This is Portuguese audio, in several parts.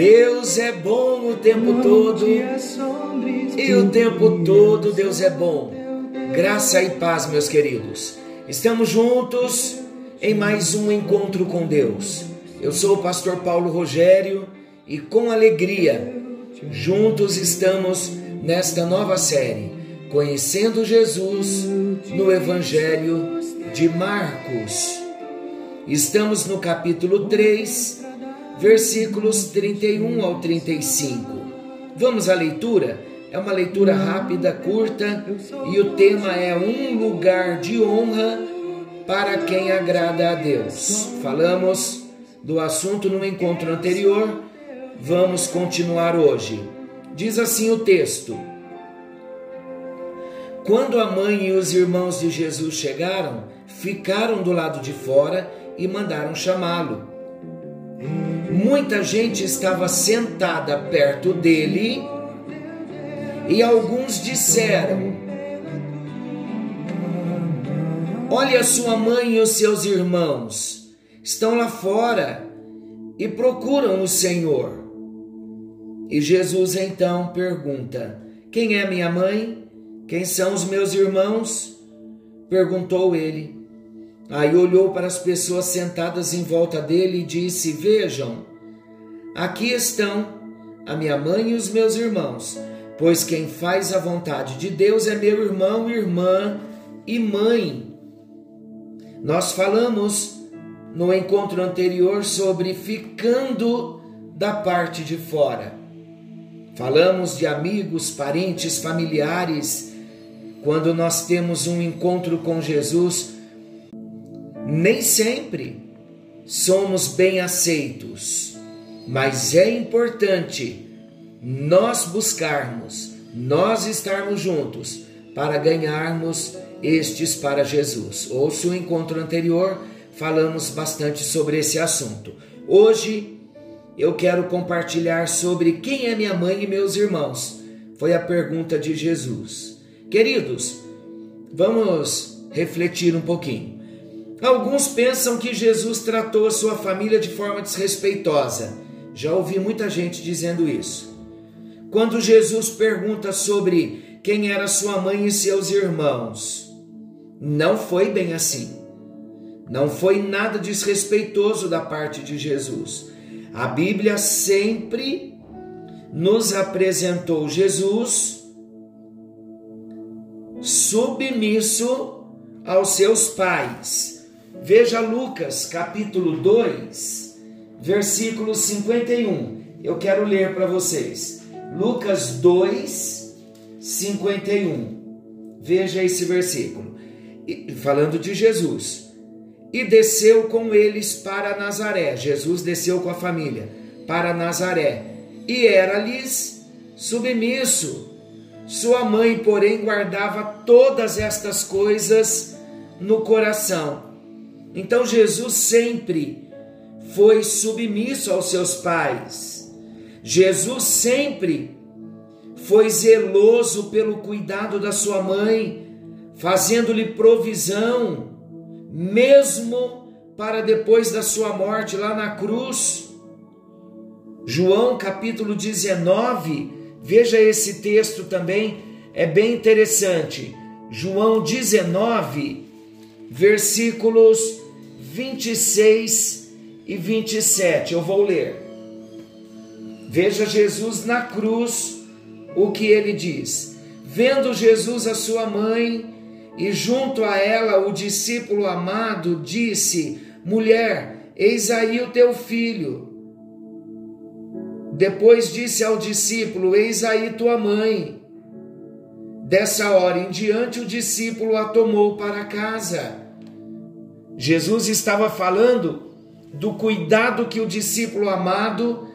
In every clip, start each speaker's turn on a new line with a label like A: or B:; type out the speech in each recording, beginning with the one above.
A: Deus é bom o tempo todo e o tempo todo Deus é bom. Graça e paz, meus queridos. Estamos juntos em mais um encontro com Deus. Eu sou o pastor Paulo Rogério e com alegria juntos estamos nesta nova série, conhecendo Jesus no Evangelho de Marcos. Estamos no capítulo 3 versículos 31 ao 35. Vamos à leitura? É uma leitura rápida, curta, e o tema é um lugar de honra para quem agrada a Deus. Falamos do assunto no encontro anterior, vamos continuar hoje. Diz assim o texto: Quando a mãe e os irmãos de Jesus chegaram, ficaram do lado de fora e mandaram chamá-lo. Muita gente estava sentada perto dele e alguns disseram: Olha, sua mãe e os seus irmãos estão lá fora e procuram o Senhor. E Jesus então pergunta: Quem é minha mãe? Quem são os meus irmãos? Perguntou ele. Aí olhou para as pessoas sentadas em volta dele e disse: Vejam, aqui estão a minha mãe e os meus irmãos, pois quem faz a vontade de Deus é meu irmão, irmã e mãe. Nós falamos no encontro anterior sobre ficando da parte de fora. Falamos de amigos, parentes, familiares. Quando nós temos um encontro com Jesus, nem sempre somos bem aceitos, mas é importante nós buscarmos, nós estarmos juntos para ganharmos estes para Jesus. Ouça o encontro anterior, falamos bastante sobre esse assunto. Hoje eu quero compartilhar sobre quem é minha mãe e meus irmãos. Foi a pergunta de Jesus. Queridos, vamos refletir um pouquinho. Alguns pensam que Jesus tratou a sua família de forma desrespeitosa. Já ouvi muita gente dizendo isso. Quando Jesus pergunta sobre quem era sua mãe e seus irmãos, não foi bem assim. Não foi nada desrespeitoso da parte de Jesus. A Bíblia sempre nos apresentou Jesus submisso aos seus pais Veja Lucas capítulo 2, versículo 51. Eu quero ler para vocês. Lucas 2, 51. Veja esse versículo. Falando de Jesus. E desceu com eles para Nazaré. Jesus desceu com a família para Nazaré. E era-lhes submisso. Sua mãe, porém, guardava todas estas coisas no coração. Então Jesus sempre foi submisso aos seus pais. Jesus sempre foi zeloso pelo cuidado da sua mãe, fazendo-lhe provisão, mesmo para depois da sua morte lá na cruz. João capítulo 19, veja esse texto também, é bem interessante. João 19, versículos 26 e 27. Eu vou ler. Veja Jesus na cruz, o que ele diz. Vendo Jesus a sua mãe e junto a ela o discípulo amado, disse: Mulher, eis aí o teu filho. Depois disse ao discípulo: Eis aí tua mãe. Dessa hora em diante, o discípulo a tomou para casa. Jesus estava falando do cuidado que o discípulo amado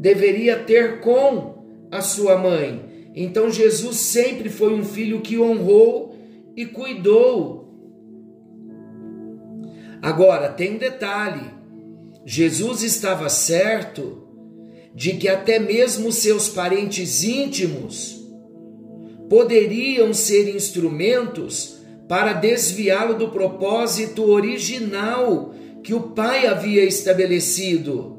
A: deveria ter com a sua mãe. Então Jesus sempre foi um filho que honrou e cuidou. Agora, tem um detalhe: Jesus estava certo de que até mesmo seus parentes íntimos poderiam ser instrumentos para desviá-lo do propósito original que o Pai havia estabelecido.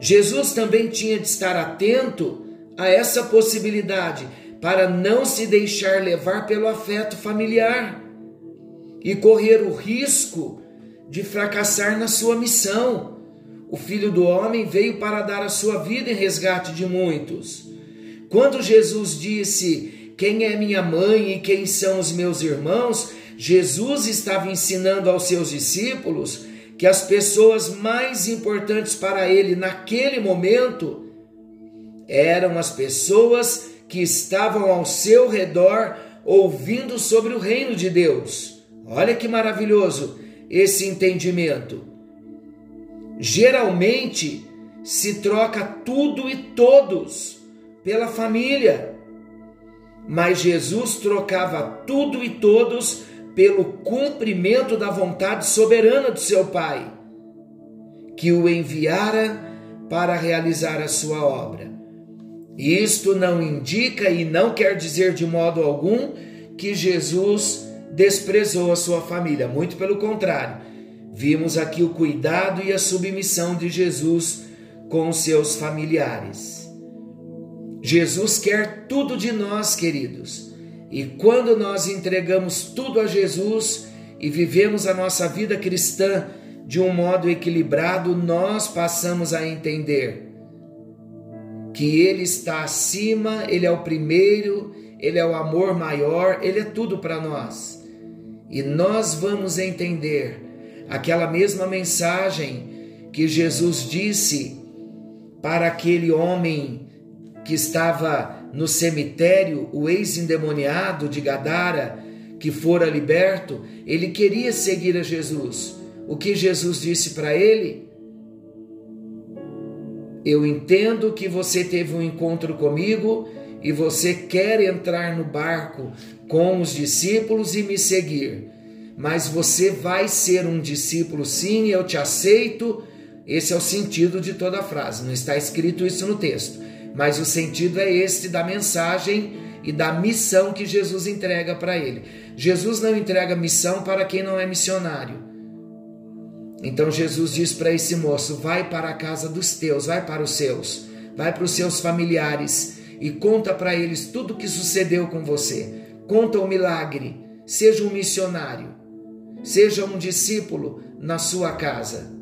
A: Jesus também tinha de estar atento a essa possibilidade para não se deixar levar pelo afeto familiar e correr o risco de fracassar na sua missão. O Filho do Homem veio para dar a sua vida em resgate de muitos. Quando Jesus disse: Quem é minha mãe e quem são os meus irmãos? Jesus estava ensinando aos seus discípulos que as pessoas mais importantes para ele naquele momento eram as pessoas que estavam ao seu redor ouvindo sobre o reino de Deus. Olha que maravilhoso esse entendimento. Geralmente se troca tudo e todos pela família, mas Jesus trocava tudo e todos pelo cumprimento da vontade soberana do seu Pai, que o enviara para realizar a sua obra. Isto não indica e não quer dizer de modo algum que Jesus desprezou a sua família, muito pelo contrário. Vimos aqui o cuidado e a submissão de Jesus com seus familiares. Jesus quer tudo de nós, queridos. E quando nós entregamos tudo a Jesus e vivemos a nossa vida cristã de um modo equilibrado, nós passamos a entender que Ele está acima, Ele é o primeiro, Ele é o amor maior, Ele é tudo para nós. E nós vamos entender aquela mesma mensagem que Jesus disse para aquele homem que estava no cemitério, o ex-endemoniado de Gadara, que fora liberto, ele queria seguir a Jesus. O que Jesus disse para ele? Eu entendo que você teve um encontro comigo e você quer entrar no barco com os discípulos e me seguir. Mas você vai ser um discípulo sim, eu te aceito. Esse é o sentido de toda a frase, não está escrito isso no texto, mas o sentido é este da mensagem e da missão que Jesus entrega para ele. Jesus não entrega missão para quem não é missionário. Então Jesus diz para esse moço: vai para a casa dos teus, vai para os seus, vai para os seus familiares e conta para eles tudo o que sucedeu com você. Conta o milagre, seja um missionário, seja um discípulo na sua casa.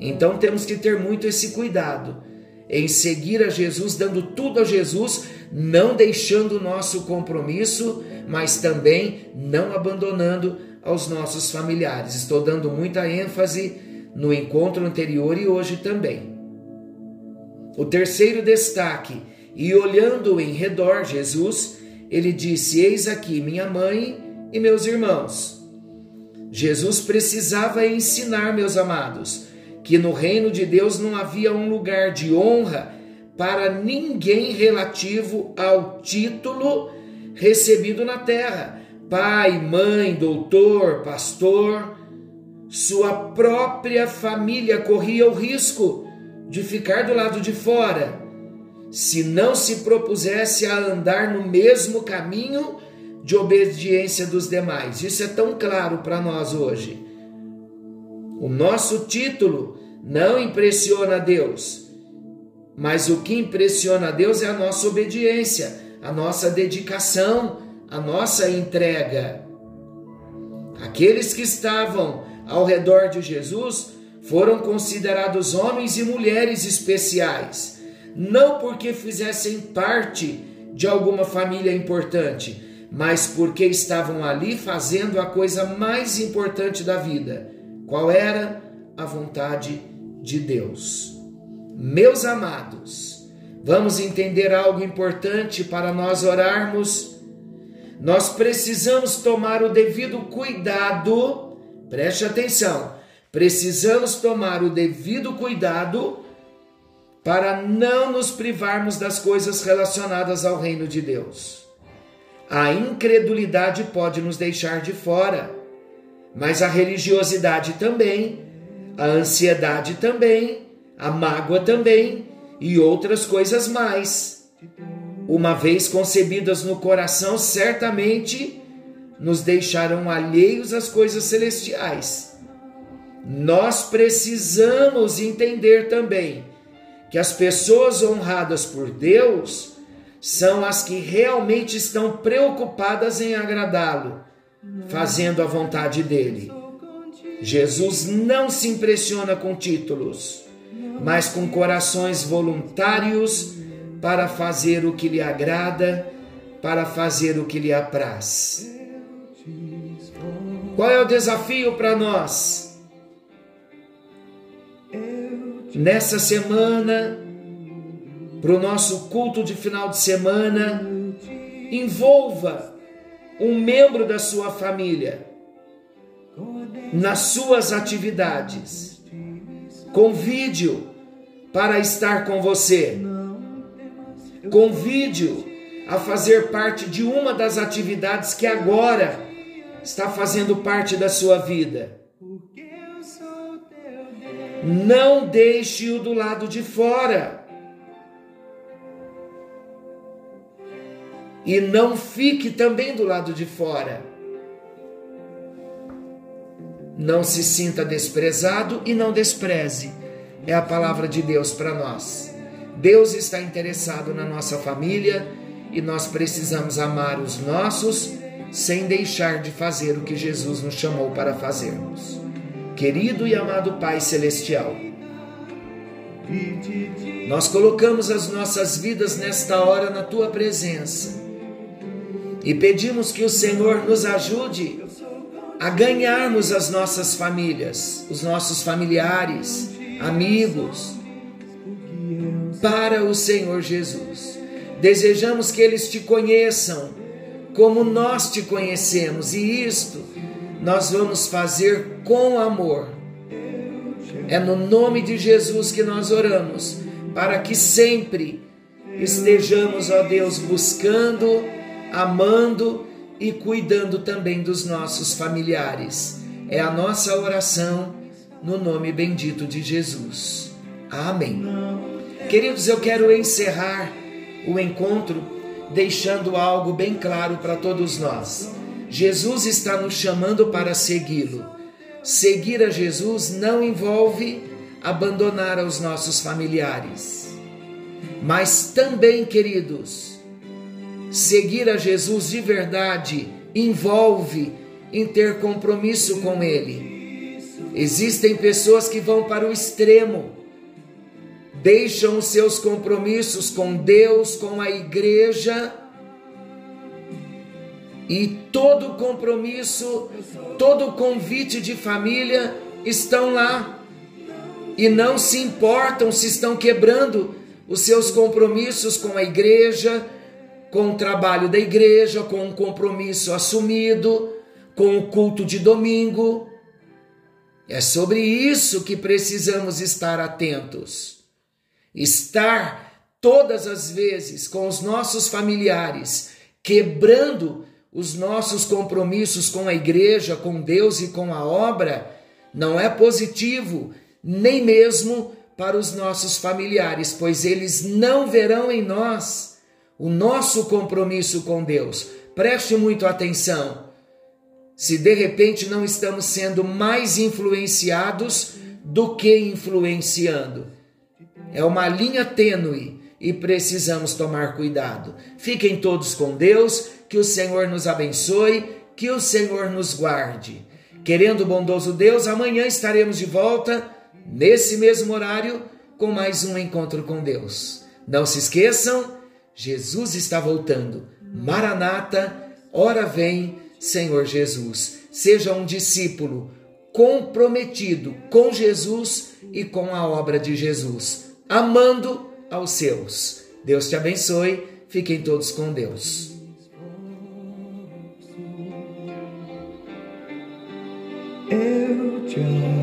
A: Então temos que ter muito esse cuidado em seguir a Jesus, dando tudo a Jesus, não deixando o nosso compromisso, mas também não abandonando aos nossos familiares. Estou dando muita ênfase no encontro anterior e hoje também. O terceiro destaque, e olhando em redor, Jesus ele disse: Eis aqui minha mãe e meus irmãos. Jesus precisava ensinar, meus amados, que no reino de Deus não havia um lugar de honra para ninguém relativo ao título recebido na terra. Pai, mãe, doutor, pastor, sua própria família corria o risco de ficar do lado de fora se não se propusesse a andar no mesmo caminho de obediência dos demais. Isso é tão claro para nós hoje. O nosso título não impressiona Deus, mas o que impressiona Deus é a nossa obediência, a nossa dedicação, a nossa entrega. Aqueles que estavam ao redor de Jesus foram considerados homens e mulheres especiais não porque fizessem parte de alguma família importante, mas porque estavam ali fazendo a coisa mais importante da vida. Qual era? A vontade de Deus. Meus amados, vamos entender algo importante para nós orarmos. Nós precisamos tomar o devido cuidado, preste atenção, precisamos tomar o devido cuidado para não nos privarmos das coisas relacionadas ao reino de Deus. A incredulidade pode nos deixar de fora, mas a religiosidade também, a ansiedade também, a mágoa também e outras coisas mais. Uma vez concebidas no coração, certamente nos deixarão alheios às coisas celestiais. Nós precisamos entender também que as pessoas honradas por Deus são as que realmente estão preocupadas em agradá-lo, fazendo a vontade dele. Jesus não se impressiona com títulos, mas com corações voluntários para fazer o que lhe agrada, para fazer o que lhe apraz. Qual é o desafio para nós? Nessa semana, para o nosso culto de final de semana, envolva um membro da sua família nas suas atividades. Convide-o para estar com você. Convide-o a fazer parte de uma das atividades que agora está fazendo parte da sua vida. Não deixe-o do lado de fora. E não fique também do lado de fora. Não se sinta desprezado e não despreze. É a palavra de Deus para nós. Deus está interessado na nossa família e nós precisamos amar os nossos sem deixar de fazer o que Jesus nos chamou para fazermos. Querido e amado Pai Celestial, nós colocamos as nossas vidas nesta hora na tua presença e pedimos que o Senhor nos ajude a ganharmos as nossas famílias, os nossos familiares, amigos, para o Senhor Jesus. Desejamos que eles te conheçam como nós te conhecemos, e isto nós vamos fazer com amor. É no nome de Jesus que nós oramos, para que sempre estejamos, ó Deus, buscando, amando e cuidando também dos nossos familiares. É a nossa oração no nome bendito de Jesus. Amém. Queridos, eu quero encerrar o encontro deixando algo bem claro para todos nós. Jesus está nos chamando para segui-lo. Seguir a Jesus não envolve abandonar os nossos familiares, mas também, queridos, seguir a Jesus de verdade envolve em ter compromisso com Ele. Existem pessoas que vão para o extremo deixam os seus compromissos com Deus, com a igreja, e todo compromisso, todo convite de família estão lá e não se importam se estão quebrando os seus compromissos com a igreja, com o trabalho da igreja, com um compromisso assumido, com o culto de domingo. É sobre isso que precisamos estar atentos estar todas as vezes com os nossos familiares, quebrando os nossos compromissos com a igreja, com Deus e com a obra, não é positivo, nem mesmo para os nossos familiares, pois eles não verão em nós o nosso compromisso com Deus. Preste muito atenção. Se de repente não estamos sendo mais influenciados do que influenciando. É uma linha tênue e precisamos tomar cuidado. Fiquem todos com Deus, que o Senhor nos abençoe, que o Senhor nos guarde. Querendo o bondoso Deus, amanhã estaremos de volta, nesse mesmo horário, com mais um encontro com Deus. Não se esqueçam, Jesus está voltando. Maranata, ora vem, Senhor Jesus. Seja um discípulo comprometido com Jesus e com a obra de Jesus amando aos seus. Deus te abençoe, fiquem todos com Deus.
B: Eu te ajudo.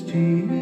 B: Pedra da minha justiça